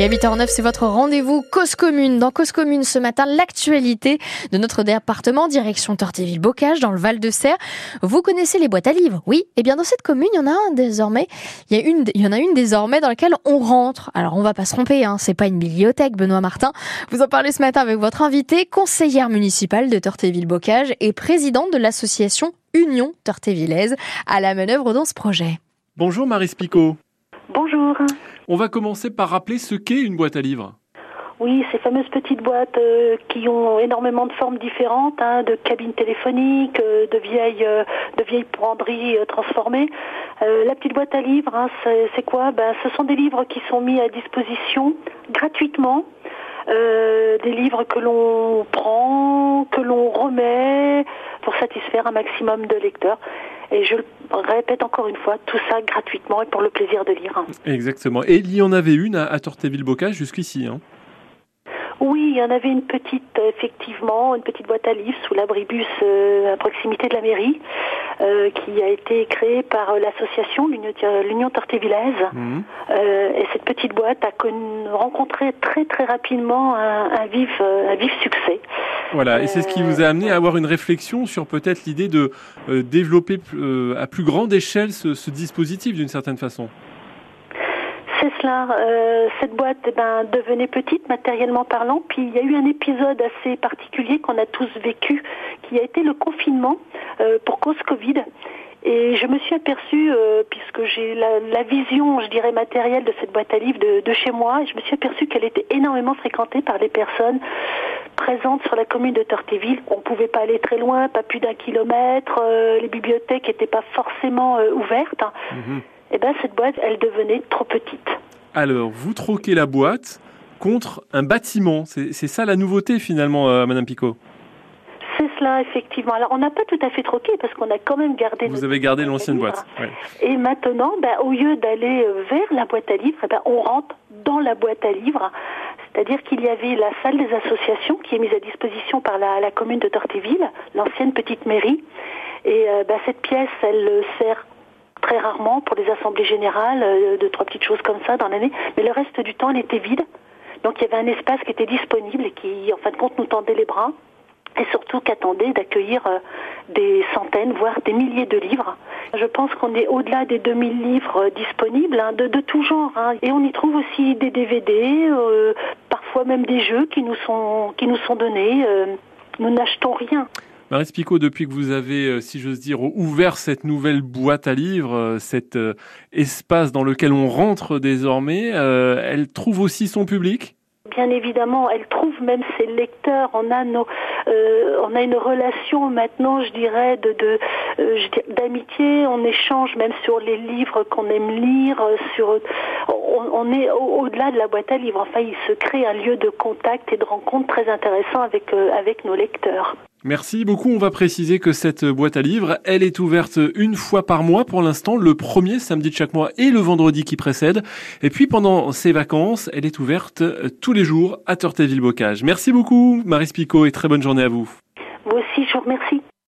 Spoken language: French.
Et à 8h09, c'est votre rendez-vous Cause Commune. Dans Cause Commune, ce matin, l'actualité de notre département, direction Tortéville-Bocage, dans le Val-de-Serre. Vous connaissez les boîtes à livres Oui. Eh bien, dans cette commune, il y en a un désormais. Il y, une, en a une désormais dans laquelle on rentre. Alors, on va pas se tromper, hein. C'est pas une bibliothèque, Benoît Martin. Vous en parlez ce matin avec votre invité, conseillère municipale de Tortéville-Bocage et présidente de l'association Union Tortévillaise à la manœuvre dans ce projet. Bonjour Marie Spicot. Bonjour. On va commencer par rappeler ce qu'est une boîte à livres. Oui, ces fameuses petites boîtes euh, qui ont énormément de formes différentes, hein, de cabines téléphoniques, euh, de vieilles, euh, de vieilles penderies transformées. la petite boîte à livres, hein, c'est quoi? Ben, Ce sont des livres qui sont mis à disposition gratuitement. des livres que l'on prend, que l'on remet pour satisfaire un maximum de lecteurs. Et je le répète encore une fois, tout ça gratuitement et pour le plaisir de lire. Exactement. Et il y en avait une à, Tortéville-Bocage jusqu'ici. Hein. Oui, il y en avait une petite, effectivement, une petite boîte à livres sous l'abribus euh, à proximité de la mairie, euh, qui a été créée par euh, l'association, l'Union Tortévillaise. Mmh. et cette petite boîte a rencontré très très rapidement un, vif, un vif succès. Voilà, et c'est ce qui vous a amené à avoir une réflexion sur peut-être l'idée de développer à plus grande échelle ce dispositif d'une certaine façon. C'est cela. Euh, cette boîte eh ben, devenait petite matériellement parlant. Puis il y a eu un épisode assez particulier qu'on a tous vécu, qui a été le confinement euh, pour cause Covid. Et je me suis aperçue, euh, puisque j'ai la, vision, je dirais, matérielle de cette boîte à livres de, chez moi, et je me suis aperçue qu'elle était énormément fréquentée par les personnes présentes sur la commune de Tortéville. On ne pouvait pas aller très loin, pas plus d'un kilomètre, les bibliothèques n'étaient pas forcément ouvertes. Mhm eh ben, cette boîte, elle devenait trop petite. Alors, vous troquez la boîte contre un bâtiment. C'est ça la nouveauté finalement, euh, Madame Picot? C'est cela, effectivement. Alors, on n'a pas tout à fait troqué parce qu'on a quand même gardé. Vous avez gardé l'ancienne boîte. Et maintenant, ben, au lieu d'aller euh, vers la boîte à livres, eh ben, on rentre dans la boîte à livres. C'est-à-dire qu'il y avait la salle des associations qui est mise à disposition par la, commune de Tortéville, l'ancienne petite mairie. Et euh, ben, cette pièce, elle sert très rarement pour les assemblées générales, euh, deux, trois petites choses comme ça dans l'année, mais le reste du temps, elle était vide. Donc il y avait un espace qui était disponible et qui, en fin de compte, nous tendait les bras et surtout qu'attendait d'accueillir euh, des centaines, voire des milliers de livres. Je pense qu'on est au-delà des 2000 livres euh, disponibles, hein, de, tout genre. Hein. Et on y trouve aussi des DVD, parfois même des jeux qui nous sont, qui nous sont donnés. nous n'achetons rien. Marie Picot, depuis que vous avez, euh, si j'ose dire, ouvert cette nouvelle boîte à livres, euh, cet euh, espace dans lequel on rentre désormais, elle trouve aussi son public? Bien évidemment, elle trouve même ses lecteurs. On a a une relation maintenant, je dirais, d'amitié. On échange même sur les livres qu'on aime lire. Sur, on, est au-delà de la boîte à livres. Enfin, il se crée un lieu de contact et de rencontre très intéressant avec nos lecteurs. Merci beaucoup. On va préciser que cette boîte à livres, elle est ouverte une fois par mois pour l'instant, le premier samedi de chaque mois et le vendredi qui précède. Et puis pendant ces vacances, elle est ouverte tous les jours à Tortéville-Bocage. Merci beaucoup, Marie Spicot, et très bonne journée à vous. Vous aussi, je vous remercie.